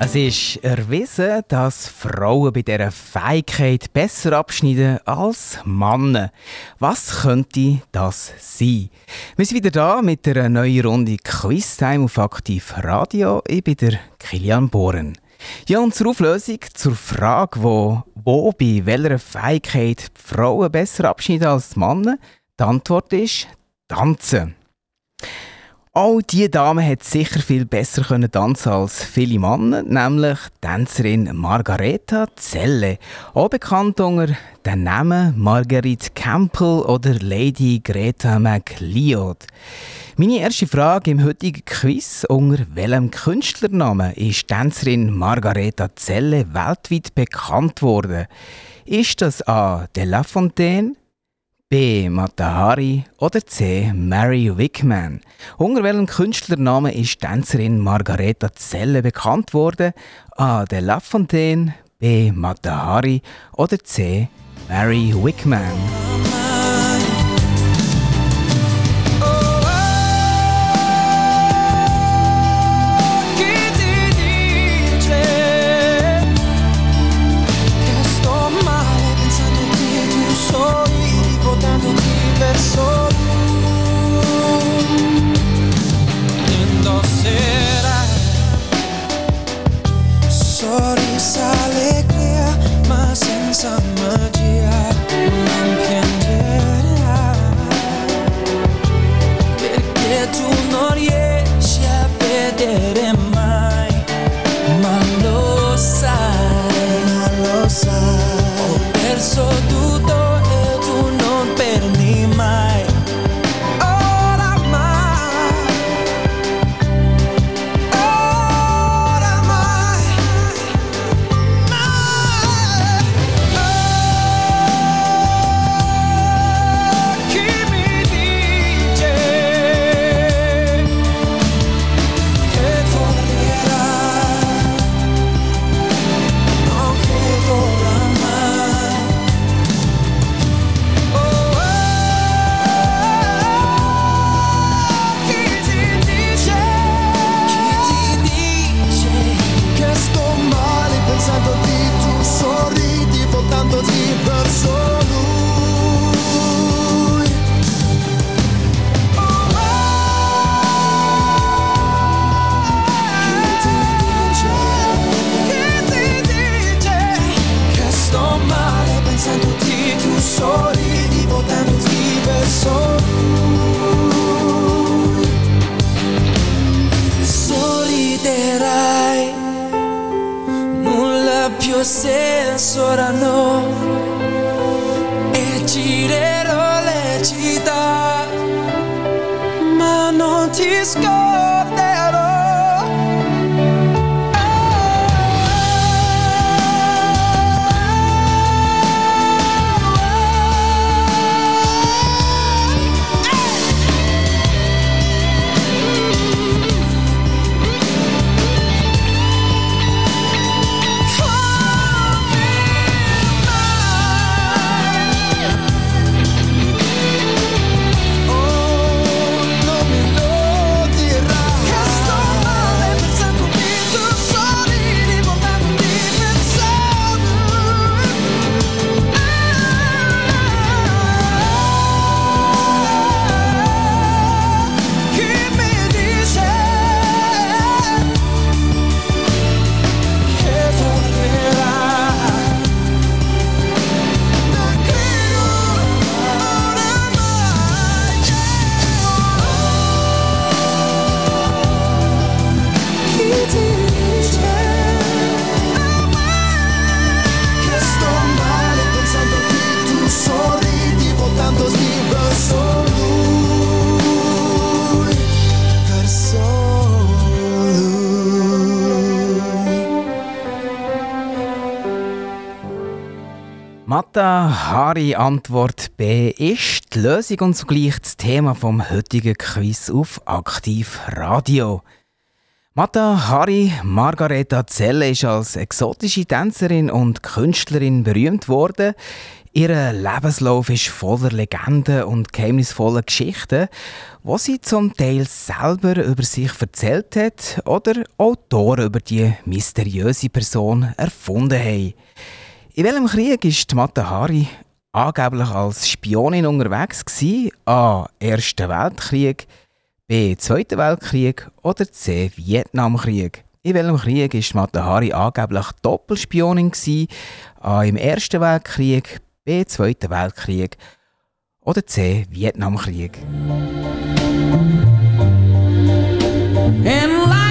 Es ist erwiesen, dass Frauen bei dieser Fähigkeit besser abschneiden als Männer. Was könnte das sein? Wir sind wieder da mit einer neuen Runde Quiztime auf Aktiv Radio. Ich bin der Kilian Bohren. Ja, und zur Auflösung, zur Frage, wo, wo bei welcher Fähigkeit Frauen besser abschneiden als Männer, die Antwort ist Tanzen. Auch diese Dame hat sicher viel besser können tanzen als viele Männer, nämlich Tänzerin Margareta Zelle, auch bekannt unter den Namen Marguerite Campbell oder Lady Greta McLeod. Meine erste Frage im heutigen Quiz: Unter welchem Künstlernamen ist Tänzerin Margareta Zelle weltweit bekannt worden? Ist das A. De La Fontaine? B. Matahari oder C. Mary Wickman. Unter welchem Künstlernamen ist Tänzerin Margareta Zelle bekannt worden? A. De La Fontaine, B. Matahari oder C. Mary Wickman. non riesci a vedere mai, ma lo sai, ma lo sai, ho perso tutto. Klare Antwort B ist die Lösung und zugleich das Thema vom heutigen Quiz auf Aktiv Radio. Mata Hari Margareta Zelle ist als exotische Tänzerin und Künstlerin berühmt worden. Ihr Lebenslauf ist voller Legenden und geheimnisvoller Geschichten, wo sie zum Teil selber über sich erzählt hat oder Autoren über die mysteriöse Person erfunden haben. In welchem Krieg ist Mata Hari angeblich als Spionin unterwegs gewesen? A. Ersten Weltkrieg, B. Zweiten Weltkrieg oder C. Vietnamkrieg? In welchem Krieg ist Mata Hari angeblich Doppelspionin gewesen? A. Im Ersten Weltkrieg, B. Zweiten Weltkrieg oder C. Vietnamkrieg. And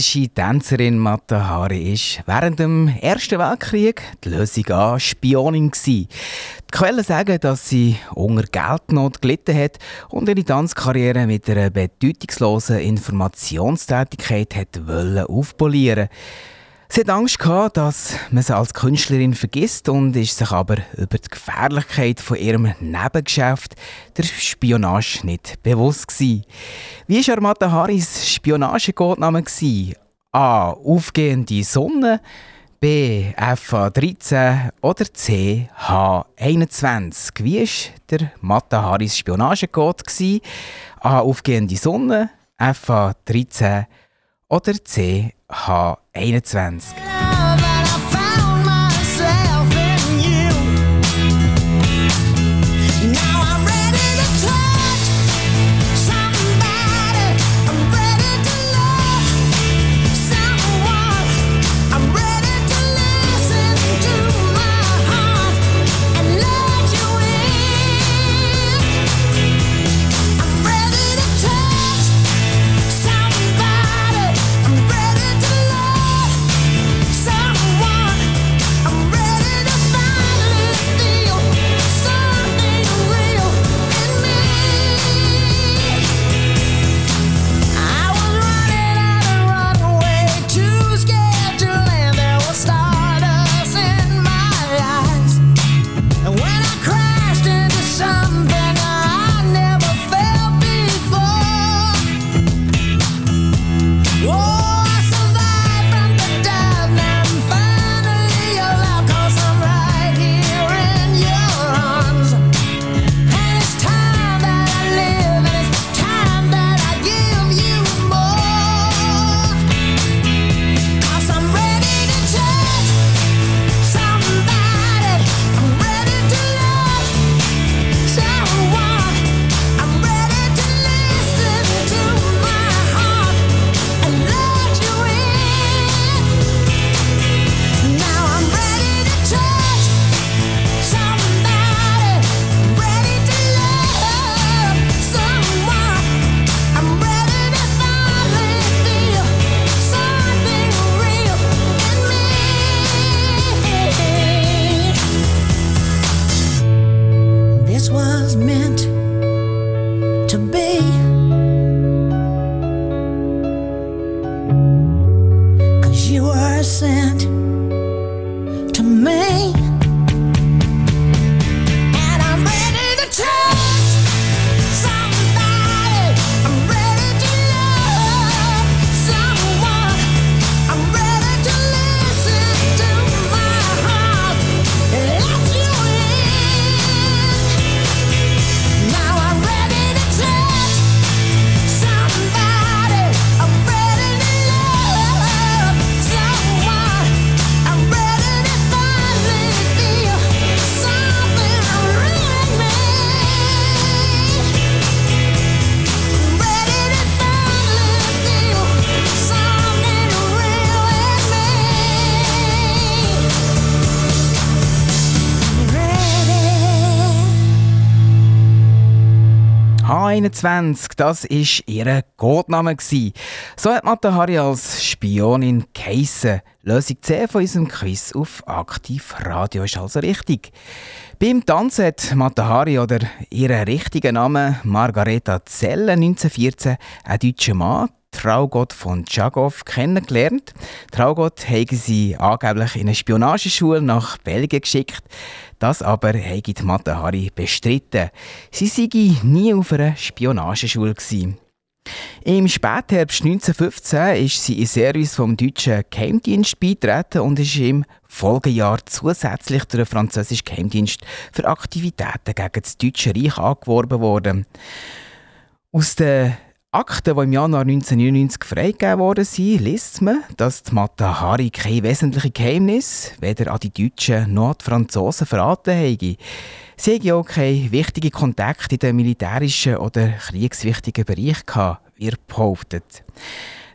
exotische Tänzerin Mata Hari ist während dem Ersten Weltkrieg die Lösung an Spionin gsi. Die Quellen sagen, dass sie unter Geldnot gelitten hat und ihre Tanzkarriere mit einer bedeutungslosen Informationstätigkeit hat aufpolieren. Sie hat Angst gehabt, dass man sie als Künstlerin vergisst und ist sich aber über die Gefährlichkeit von ihrem Nebengeschäft, der Spionage, nicht bewusst gewesen. Wie war Armata Haris Spionagecodename? gewesen? A. Aufgehende Sonne, B. FA13 oder C. H21. Wie war der Mata Haris Spionagecode? A. Aufgehende Sonne, FA13 oder C. H21. MA21, das war ihr Codename. So hat Matahari als Spionin geheissen. Lösung C von unserem Quiz auf Aktiv Radio ist also richtig. Beim Tanzen hat Matahari oder ihren richtigen Namen Margareta Zelle 1914 ein deutscher Mann Traugott von Tschagov kennengelernt. Traugott habe sie angeblich in eine Spionageschule nach Belgien geschickt. Das aber habe die Matahari bestritten. Sie sei nie auf einer Spionageschule. Gewesen. Im Spätherbst 1915 ist sie in Service vom deutschen Geheimdienst beitreten und ist im Folgejahr zusätzlich durch den französischen Geheimdienst für Aktivitäten gegen das Deutsche Reich angeworben worden. Aus den Akten, die im Januar 1999 freigegeben worden sind, liest man, dass die Matahari kein wesentliches Geheimnis weder an die Deutschen noch an die Franzosen verraten habe. Sie haben auch keine wichtigen Kontakte in den militärischen oder kriegswichtigen Bereich gehabt, wird behauptet.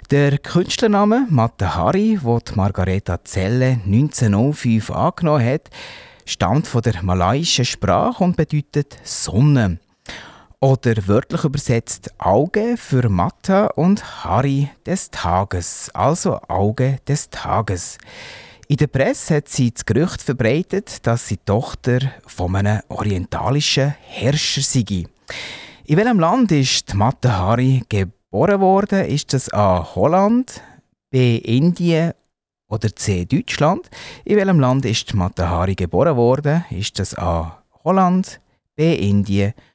Der Künstlername Matahari, den Margareta Zelle 1905 angenommen hat, stammt von der malaiischen Sprache und bedeutet Sonne. Oder wörtlich übersetzt Auge für Matta und Hari des Tages, also Auge des Tages. In der Presse hat sie das Gerücht verbreitet, dass sie Tochter von einem orientalischen Herrscher sei. In welchem Land ist Matta Hari geboren worden? Ist das A. Holland, B. Indien oder C. Deutschland? In welchem Land ist Matta Hari geboren worden? Ist das A. Holland, B. Indien oder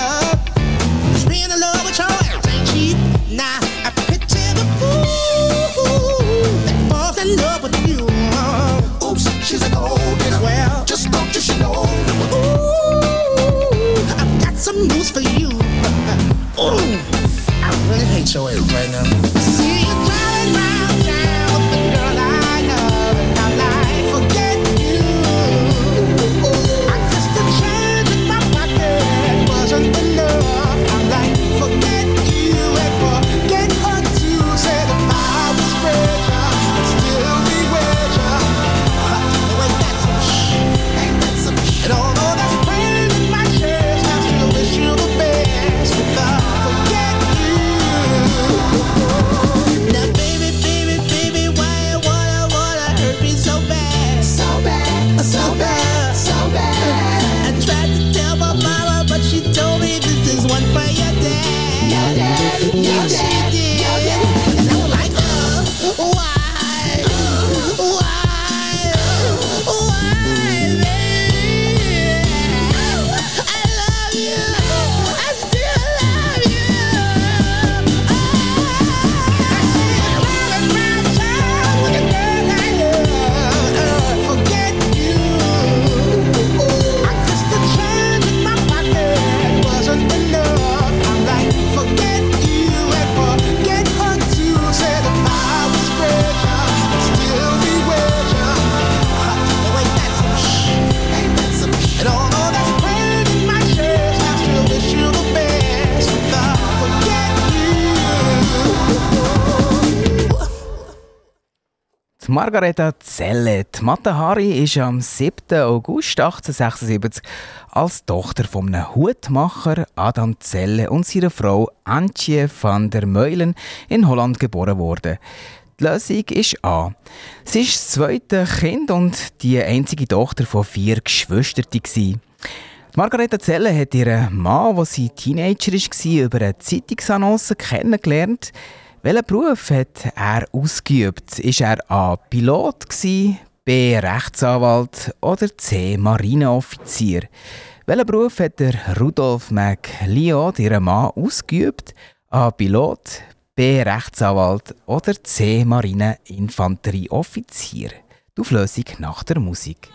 Margareta Zelle, die Matahari, ist am 7. August 1876 als Tochter von einem Hutmacher Adam Zelle und seiner Frau Antje van der Meulen in Holland geboren worden. Die Lösung ist A. Sie ist das zweite Kind und die einzige Tochter von vier Geschwistern. Margareta Zelle hat ihren Mann, als sie Teenager war, über eine Zeitungsannonce kennengelernt. Welchen Beruf hat er ausgeübt? Ist er A. Pilot, B. Rechtsanwalt oder C. Marineoffizier? Welchen Beruf hat der Rudolf McLeod, ihren Mann, ausgeübt? A. Pilot, B. Rechtsanwalt oder C. Marineinfanterieoffizier? Die Auflösung nach der Musik.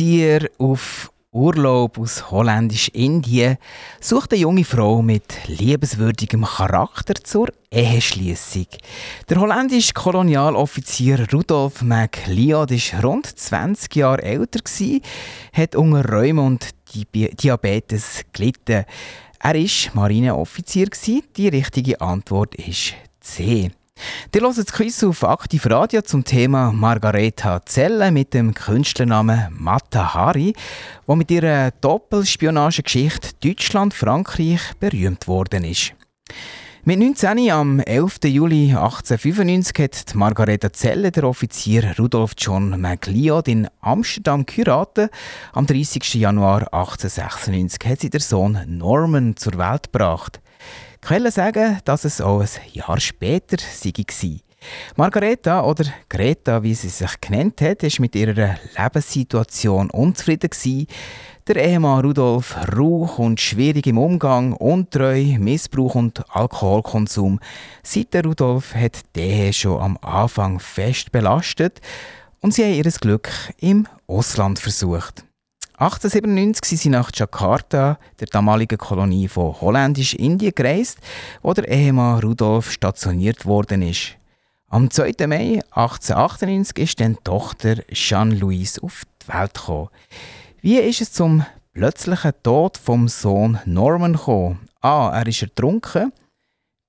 Offizier auf Urlaub aus Holländisch-Indien sucht eine junge Frau mit liebenswürdigem Charakter zur Eheschließung. Der holländische Kolonialoffizier Rudolf MacLeod war rund 20 Jahre älter, hat unter Rheuma und Diabe- Diabetes gelitten. Er war Marineoffizier. Die richtige Antwort ist C. Ihr hört das Quiz auf Aktiv Radio zum Thema Margareta Zelle mit dem Künstlernamen Mata Hari, wo mit ihrer Doppelspionagegeschichte Deutschland-Frankreich berühmt worden ist. Mit 19 am 11. Juli 1895 hat die Margareta Zelle der Offizier Rudolf John MacLeod in Amsterdam geheiratet. Am 30. Januar 1896 hat sie der Sohn Norman zur Welt gebracht. Quellen sagen, dass es auch ein Jahr später sei war. Margareta oder Greta, wie sie sich genannt hat, ist mit ihrer Lebenssituation unzufrieden gewesen. Der Ehemann Rudolf Rauch und schwierig im Umgang, untreu, Missbrauch und Alkoholkonsum. Seit Rudolf hat die schon am Anfang fest belastet und sie haben ihr Glück im Ausland versucht. 1897 sind sie nach Jakarta, der damaligen Kolonie von Holländisch-Indien, gereist, wo der Ehemann Rudolf stationiert worden ist. Am 2. Mai 1898 ist dann die Tochter Jeanne-Louise auf die Welt gekommen. Wie ist es zum plötzlichen Tod vom Sohn Norman gekommen? A. Er ist ertrunken.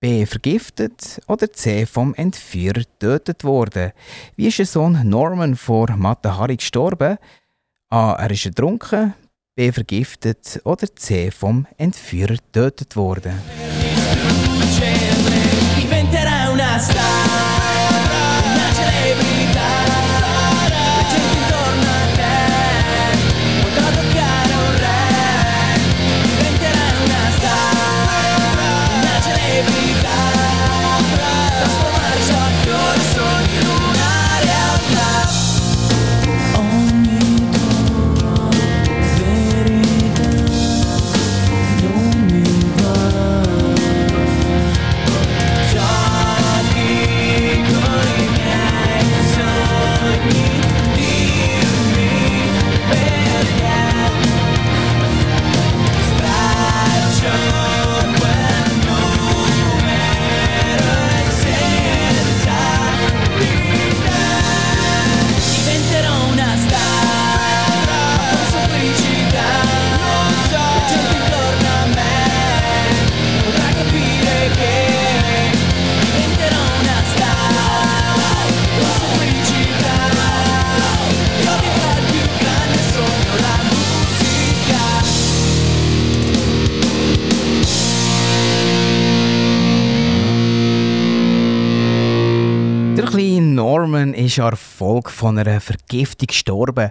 B. Vergiftet. Oder C. Vom Entführer getötet worden. Wie ist der Sohn Norman vor Matahari gestorben? A. Er ist ertrunken. B. Vergiftet. Oder C. Vom Entführer getötet worden. Ist an der Folge von einer Vergiftung gestorben.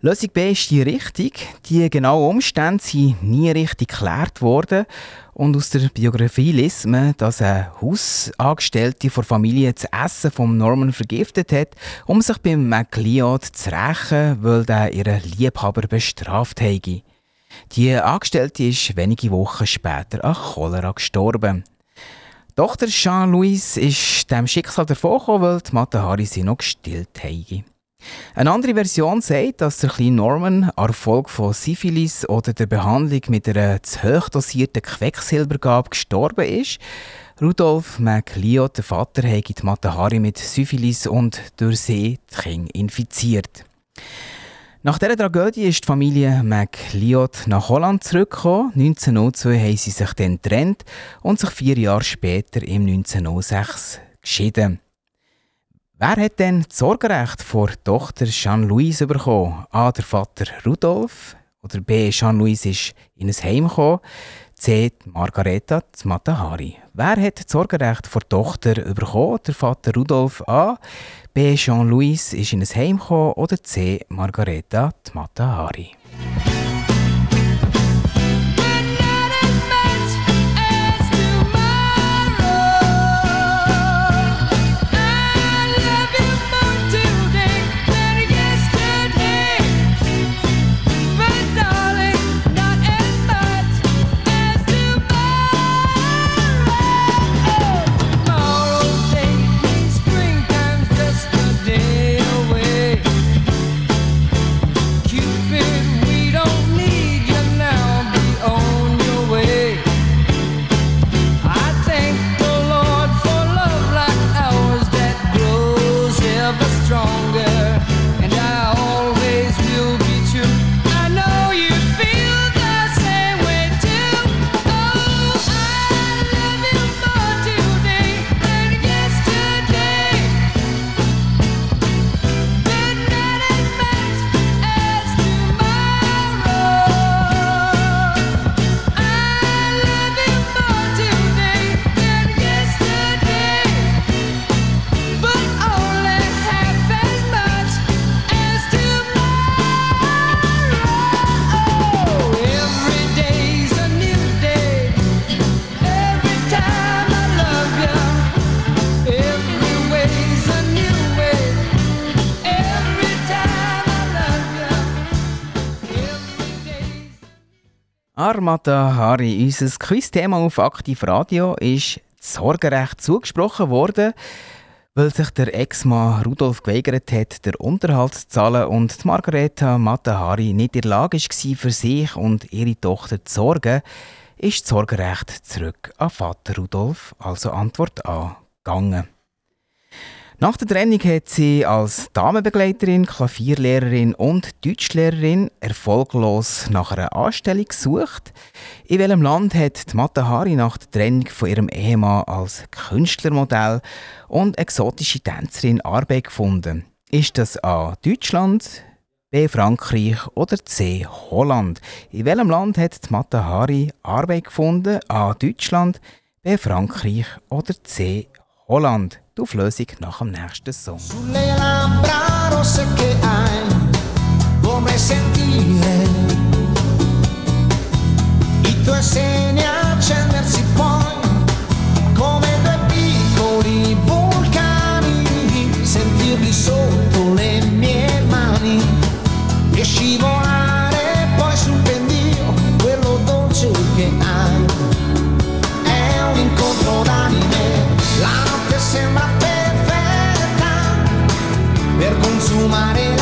Lösung B ist die richtig. Die genauen Umstände sind nie richtig geklärt worden. Und aus der Biografie liest man, dass eine Hausangestellte der Familie das Essen von Norman vergiftet hat, um sich beim MacLeod zu rächen, weil der ihren Liebhaber bestraft habe. Die Angestellte ist wenige Wochen später an Cholera gestorben. Tochter Jean-Louise ist dem Schicksal davongekommen, weil die Matahari sie noch gestillt haben. Eine andere Version sagt, dass der kleine Norman an der Folge von Syphilis oder der Behandlung mit einer zu hoch dosierten Quecksilbergabe gestorben ist. Rudolf MacLeod, der Vater, habe die Matahari mit Syphilis und durch sie die Kinder infiziert. Nach dieser Tragödie ist die Familie MacLeod nach Holland zurückgekommen. 1902 haben sie sich dann getrennt und sich vier Jahre später im 1906 geschieden. Wer hat denn das Sorgerecht vor Tochter Jeanne-Louise bekommen? A. Der Vater Rudolf oder B. Jeanne-Louise ist in ein Heim gekommen. C. Margareta Matahari. Wer hat das Sorgerecht vor Tochter bekommen? Der Vater Rudolf A. B. Jean-Louis ist in ein Heim gekommen oder C. Margareta Matahari. Armata Hari, unser Quizthema auf Aktiv Radio ist das Sorgerecht zugesprochen worden, weil sich der Ex-Mann Rudolf geweigert hat, den Unterhalt zu zahlen und die Margareta Matahari nicht in der Lage war, für sich und ihre Tochter zu sorgen, ist das Sorgerecht zurück an Vater Rudolf, also Antwort A, gegangen. Nach der Trennung hat sie als Damenbegleiterin, Klavierlehrerin und Deutschlehrerin erfolglos nach einer Anstellung gesucht. In welchem Land hat die Matahari nach der Trennung von ihrem Ehemann als Künstlermodell und exotische Tänzerin Arbeit gefunden? Ist das A. Deutschland, B. Frankreich oder C. Holland? In welchem Land hat die Matahari Arbeit gefunden? A. Deutschland, B. Frankreich oder C. Holland? Die Auflösung nach dem nächsten Song. Sulle labbra rosse che hai, vorrei sentire i tuoi segni accendersi poi sembra perfetta per consumare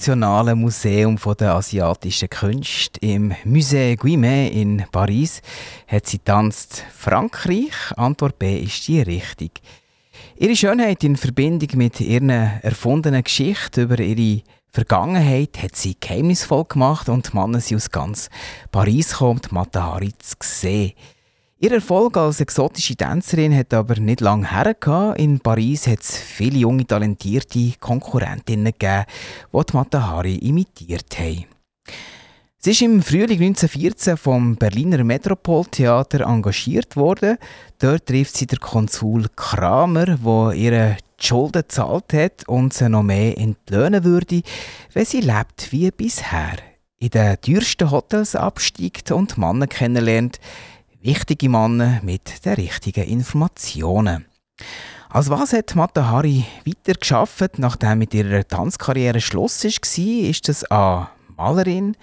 Nationalen Museum der asiatischen Künste, im Musée Guimet in Paris, hat sie tanzt Frankreich. Antwort B ist die richtig. Ihre Schönheit in Verbindung mit ihren erfundenen Geschichten über ihre Vergangenheit hat sie geheimnisvoll gemacht und die Männer sind aus ganz Paris gekommen, die Matahari zu sehen. Ihr Erfolg als exotische Tänzerin hat aber nicht lange hergehabt. In Paris hat es viele junge, talentierte Konkurrentinnen gegeben, die Matahari imitiert haben. Sie ist im Frühling 1914 vom Berliner Metropoltheater engagiert worden. Dort trifft sie den Konsul Kramer, der ihre Schulden gezahlt hat und sie noch mehr entlöhnen würde, wenn sie lebt wie bisher. In den teuersten Hotels absteigt und Männer kennenlernt, wichtige Männer mit den richtigen Informationen. Als was hat Mata Hari weiter geschafft, nachdem mit ihrer Tanzkarriere Schluss war? Ist das A. Malerin,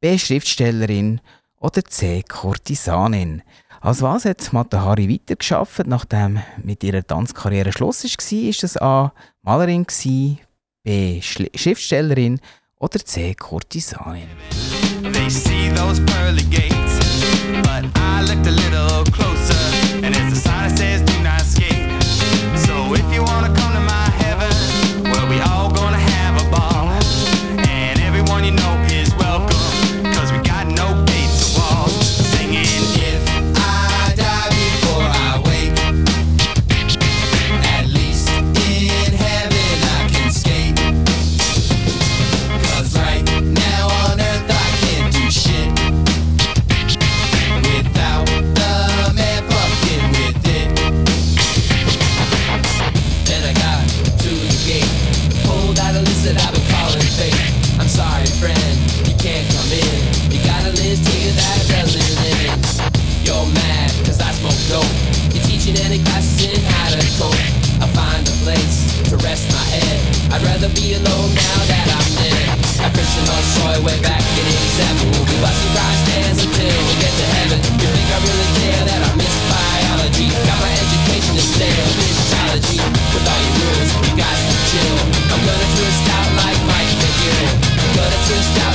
B. Schriftstellerin oder C. Kurtisanin? Als was hat Mata Hari weiter geschafft, nachdem mit ihrer Tanzkarriere Schluss war? Ist das A. Malerin, B. Schriftstellerin oder C. Kurtisanin? They see those pearly gates, but I looked a little closer, and there's a sign that says "Do not skate." So if you wanna come I'd rather be alone now that I'm dead. I Christian on soy way back in 87. We'll be busting dry stands until we get to heaven. You think I really care that I miss biology? Got my education in stale physiology. With all your rules, you got to chill. I'm gonna twist out like Mike McGill. I'm gonna twist out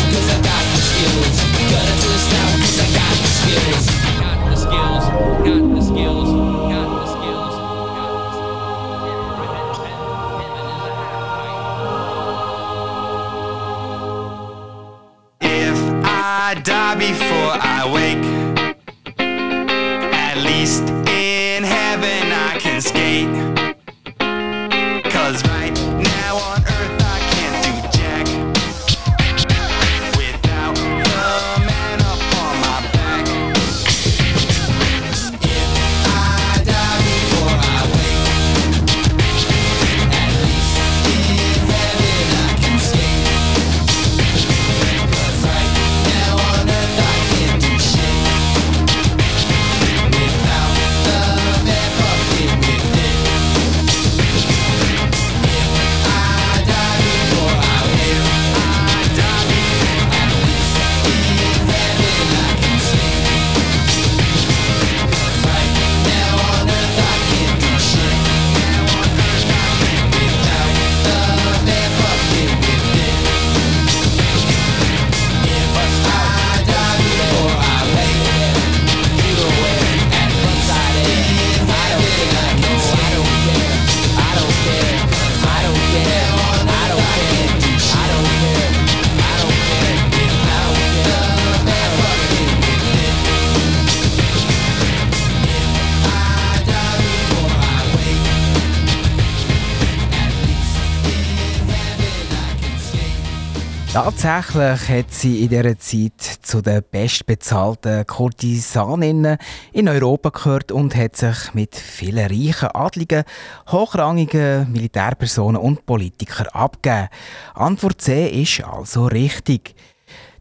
Tatsächlich hat sie in dieser Zeit zu den bestbezahlten Kurtisaninnen in Europa gehört und hat sich mit vielen reichen Adligen, hochrangigen Militärpersonen und Politikern abgegeben. Antwort C ist also richtig.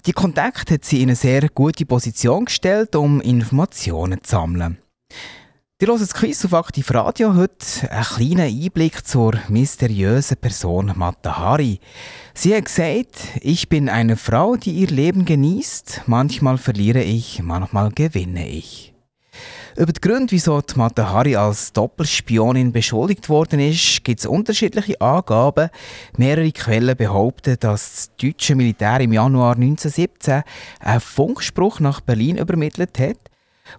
Die Kontakt hat sie in eine sehr gute Position gestellt, um Informationen zu sammeln. Die hören das Quiz auf Aktiv Radio heute einen kleinen Einblick zur mysteriösen Person Mata Hari. Sie hat gesagt, ich bin eine Frau, die ihr Leben genießt. Manchmal verliere ich, manchmal gewinne ich. Über die Gründe, wieso Mata Hari als Doppelspionin beschuldigt worden ist, gibt es unterschiedliche Angaben. Mehrere Quellen behaupten, dass das deutsche Militär im Januar 1917 einen Funkspruch nach Berlin übermittelt hat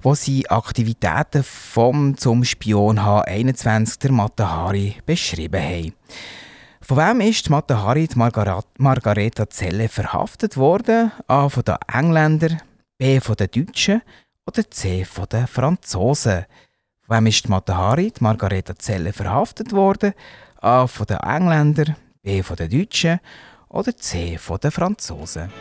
wo sie Aktivitäten vom zum Spion H21 der Matahari beschrieben haben. Von wem ist die Matahari, die Margar Margareta Zelle, verhaftet worden? A. von den Engländern, B. von den Deutschen oder C. von den Franzosen? Von wem ist die Matahari, die Margareta Zelle, verhaftet worden? A. von den Engländern, B. von den Deutschen oder C. von den Franzosen?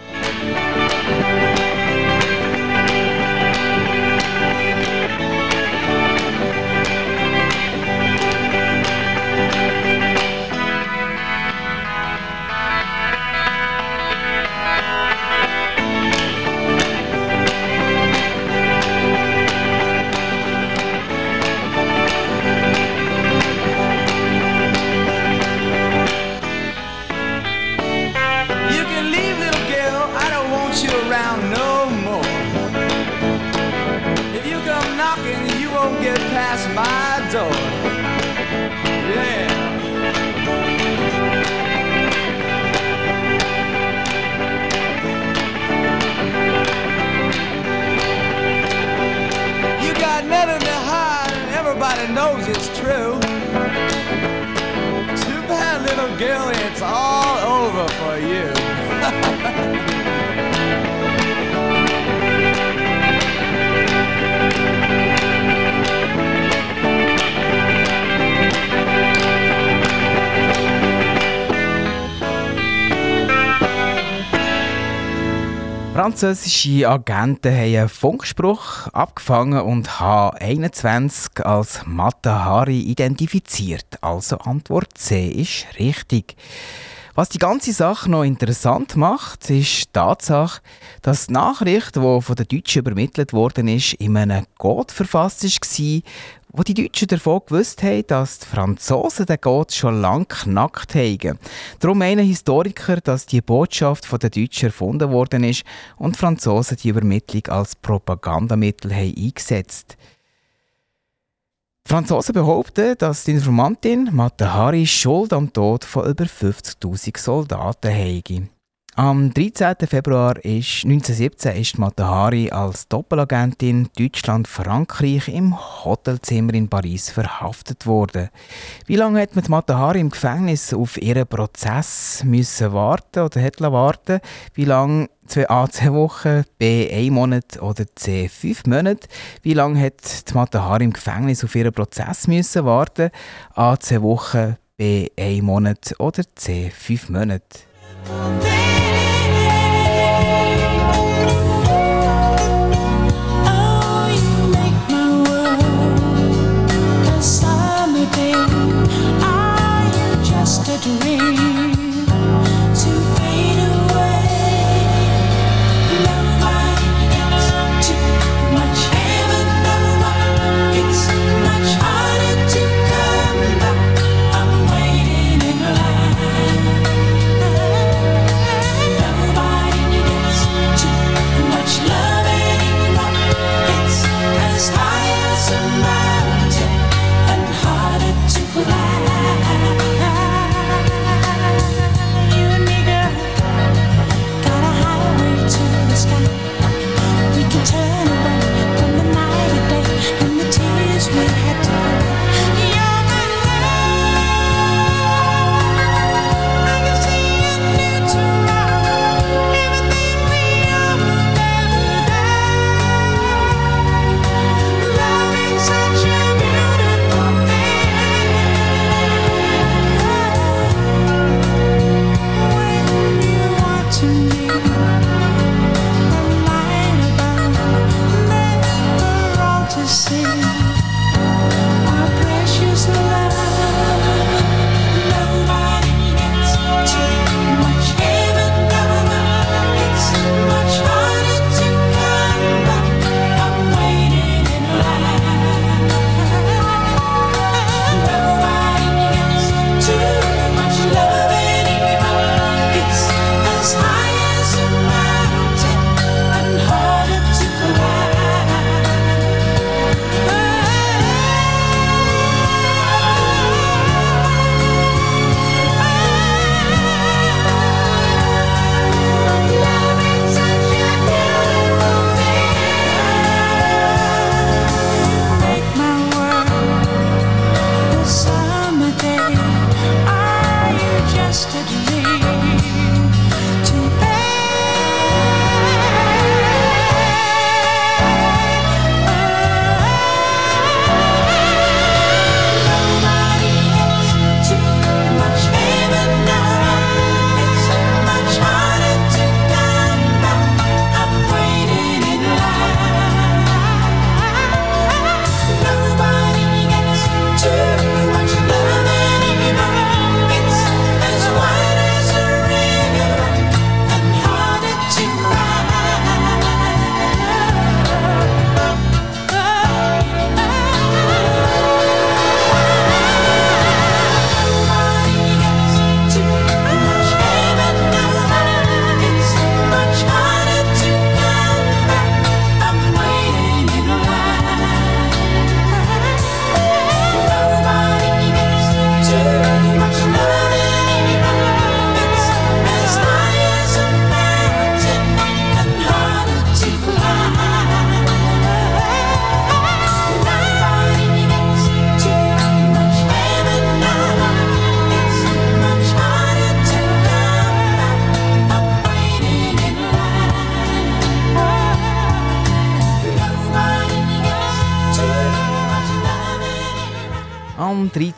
It's true. Too bad, little girl, Französische Agenten haben einen Funkspruch abgefangen und H21 als Mata Hari identifiziert. Also Antwort C ist richtig. Was die ganze Sache noch interessant macht, ist die Tatsache, dass die Nachricht, die von den Deutschen übermittelt worden ist, in einem Code verfasst war, wo die Deutschen davon gewusst haben, dass die Franzosen den Code schon lange knackt haben. Darum meinen Historiker, dass die Botschaft von den Deutschen erfunden worden ist und die Franzosen die Übermittlung als Propagandamittel haben eingesetzt die Franzosen behaupten, dass die Informantin Matahari Schuld am Tod von über 50.000 Soldaten habe. Am 13. Februar ist 1917 ist Matahari als Doppelagentin Deutschland-Frankreich im Hotelzimmer in Paris verhaftet worden. Wie lange hat man Matahari im Gefängnis auf ihren Prozess müssen warten oder hat warten? Wie lange zwei, A, zwei Wochen, B, ein Monat oder C, fünf Monate. Wie lange hat die Matahari im Gefängnis auf ihren Prozess müssen warten? A, zwei Wochen, B, ein Monat oder C, fünf Monate.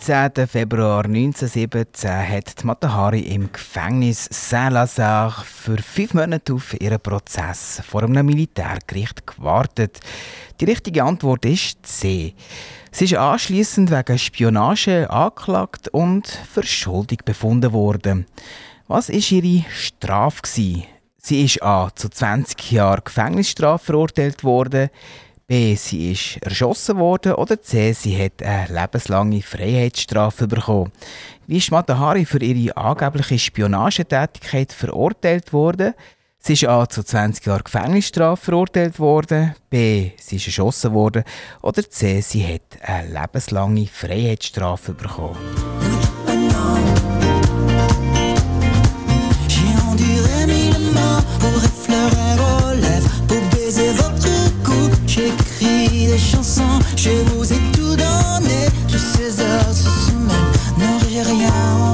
19. Februar 1917 hat Matahari im Gefängnis Saint-Lazare für fünf Monate auf ihren Prozess vor einem Militärgericht gewartet. Die richtige Antwort ist C. Sie ist anschließend wegen Spionage angeklagt und für schuldig befunden worden. Was ist ihre Strafe? Sie ist A zu 20 Jahren Gefängnisstrafe verurteilt worden. B. Sie ist erschossen worden. Oder C. Sie hat eine lebenslange Freiheitsstrafe bekommen. Wie ist Matahari für ihre angebliche Spionagetätigkeit verurteilt worden? Sie ist A. zu 20 Jahren Gefängnisstrafe verurteilt worden. B. Sie ist erschossen worden. Oder C. Sie hat eine lebenslange Freiheitsstrafe bekommen. Des chansons, je vous ai tout donné. Toutes ces heures, ce semaine, n'aurai rien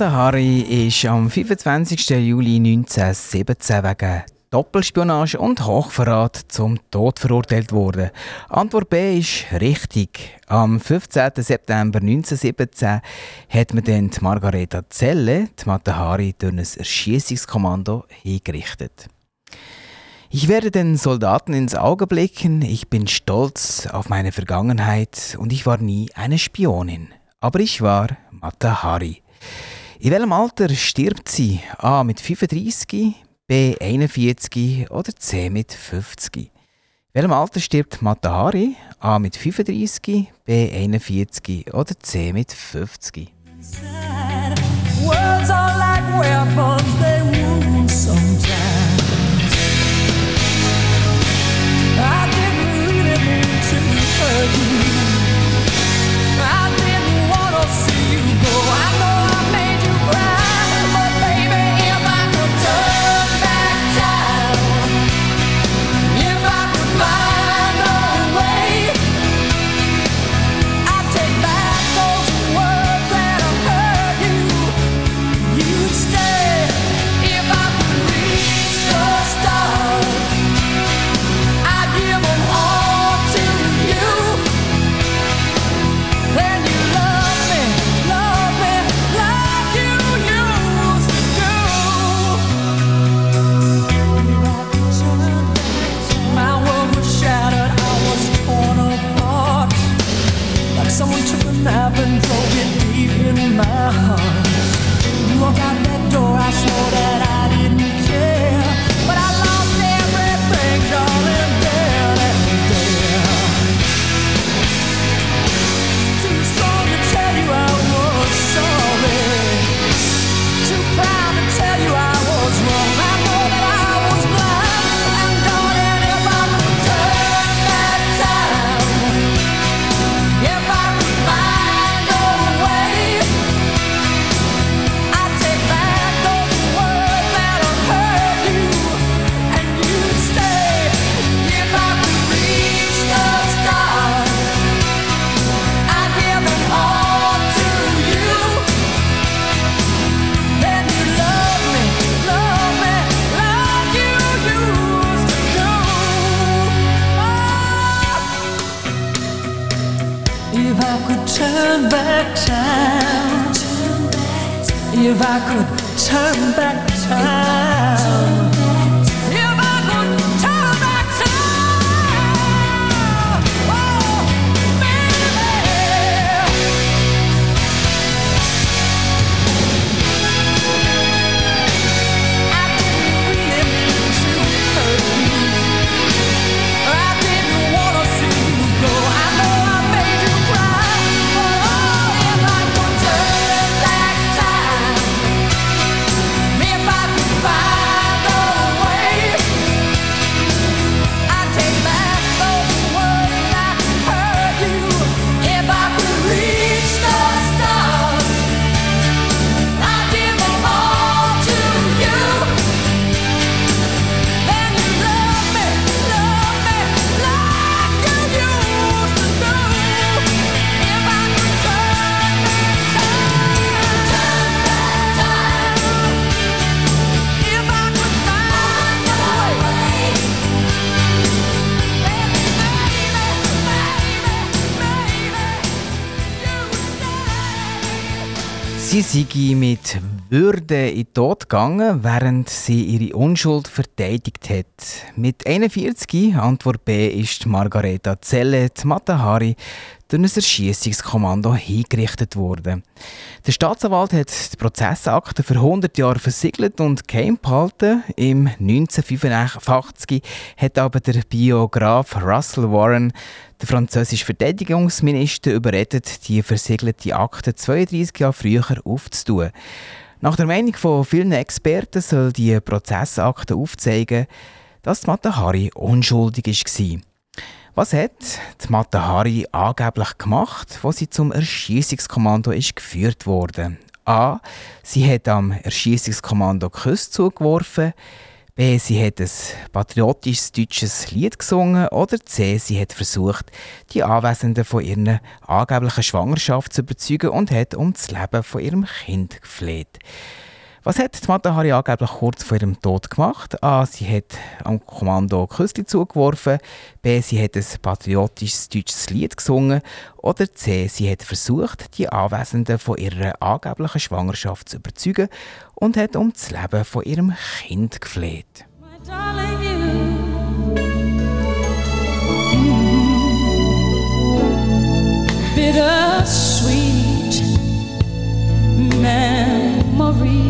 Die Matahari ist am 25. Juli 1917 wegen Doppelspionage und Hochverrat zum Tod verurteilt worden. Antwort B ist richtig. Am 15. September 1917 hat man dann die Margareta Zelle, die Matahari, durch ein Erschießungskommando hingerichtet. Ich werde den Soldaten ins Auge blicken, ich bin stolz auf meine Vergangenheit und ich war nie eine Spionin. Aber ich war Matahari. In welchem Alter stirbt sie? A mit 35, B 41 oder C mit 50? In welchem Alter stirbt Matahari? A mit 35, B 41 oder C mit 50? Words are like weapons, they wound sometimes. I didn't really mean to hurt you. Sei mit Würde in den Tod gegangen, während sie ihre Unschuld verteidigt hat. Mit 41, Antwort B, ist Margareta Zelle, Matahari, durch ein Erschießungskommando hingerichtet worden. Der Staatsanwalt hat die Prozessakte für 100 Jahre versiegelt und geheim behalten. Im 1985 hat aber der Biograf Russell Warren der französische Verteidigungsminister überredet, die versiegelte Akte 32 Jahre früher aufzutun. Nach der Meinung von vielen Experten soll die Prozessakte aufzeigen, dass Matahari unschuldig war. Was hat die Matahari angeblich gemacht, wo sie zum Erschießungskommando ist geführt wurde? A. Sie hat am Erschießungskommando Küsse zugeworfen. B. Sie hat ein patriotisches deutsches Lied gesungen. Oder C. Sie hat versucht, die Anwesenden von ihrer angeblichen Schwangerschaft zu überzeugen und hat um das Leben von ihrem Kind gefleht. Was hat die Matahari angeblich kurz vor ihrem Tod gemacht? A. Sie hat am Kommando Küssli zugeworfen. B. Sie hat ein patriotisches deutsches Lied gesungen. Oder C. Sie hat versucht, die Anwesenden von ihrer angeblichen Schwangerschaft zu überzeugen und hat um das Leben von ihrem Kind gefleht. Bittersweet memories.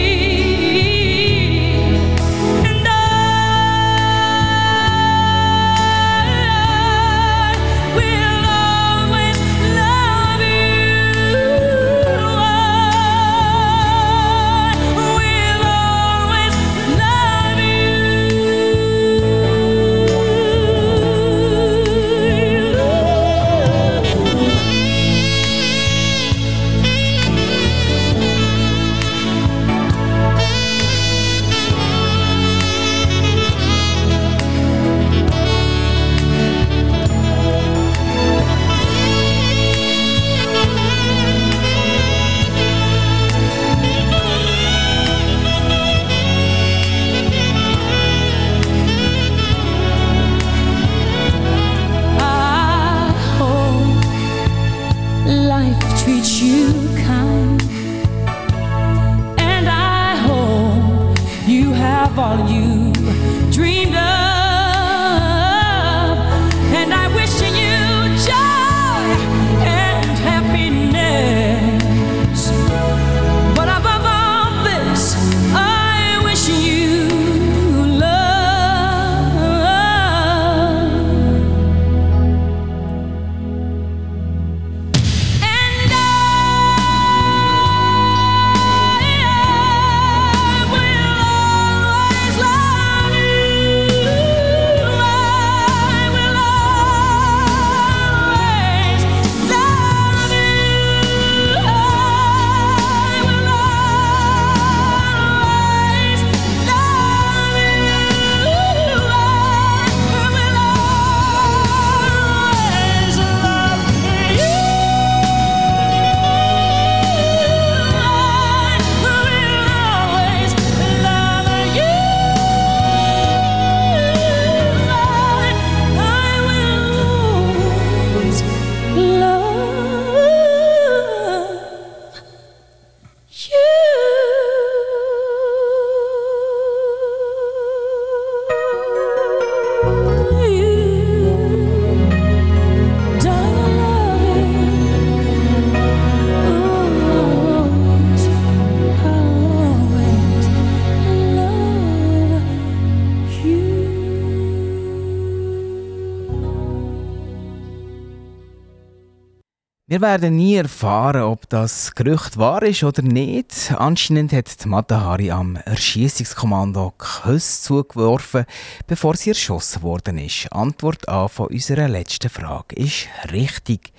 Wir werden nie erfahren, ob das Gerücht wahr ist oder nicht. Anscheinend hat die Matahari am Erschießungskommando Küsse zugeworfen, bevor sie erschossen worden ist. Antwort A von unserer letzten Frage ist richtig.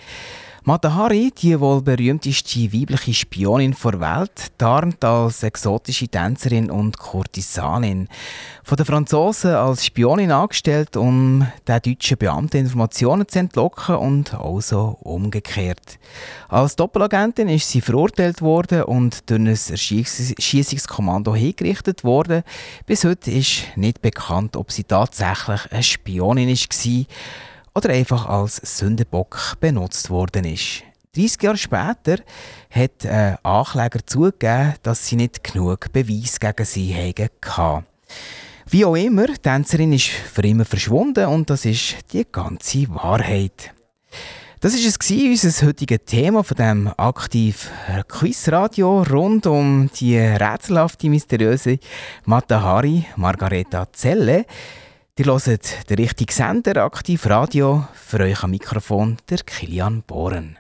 Matahari, die wohl berühmteste weibliche Spionin der Welt, tarnt als exotische Tänzerin und Kurtisanin. Von den Franzosen als Spionin angestellt, um den deutschen Beamten Informationen zu entlocken und auch so umgekehrt. Als Doppelagentin ist sie verurteilt worden und durch ein Erschießungskommando hingerichtet worden. Bis heute ist nicht bekannt, ob sie tatsächlich eine Spionin war oder einfach als Sündenbock benutzt worden ist. 30 Jahre später hat ein Ankläger zugegeben, dass sie nicht genug Beweis gegen sie hatten. Wie auch immer, die Tänzerin ist für immer verschwunden und das ist die ganze Wahrheit. Das ist es unser heutiges Thema von dem aktiv Quizradio rund um die rätselhafte, mysteriöse Matahari Margareta Zelle. Ihr hört den richtigen Sender, aktiv Radio. Für euch am Mikrofon der Kilian Bohren.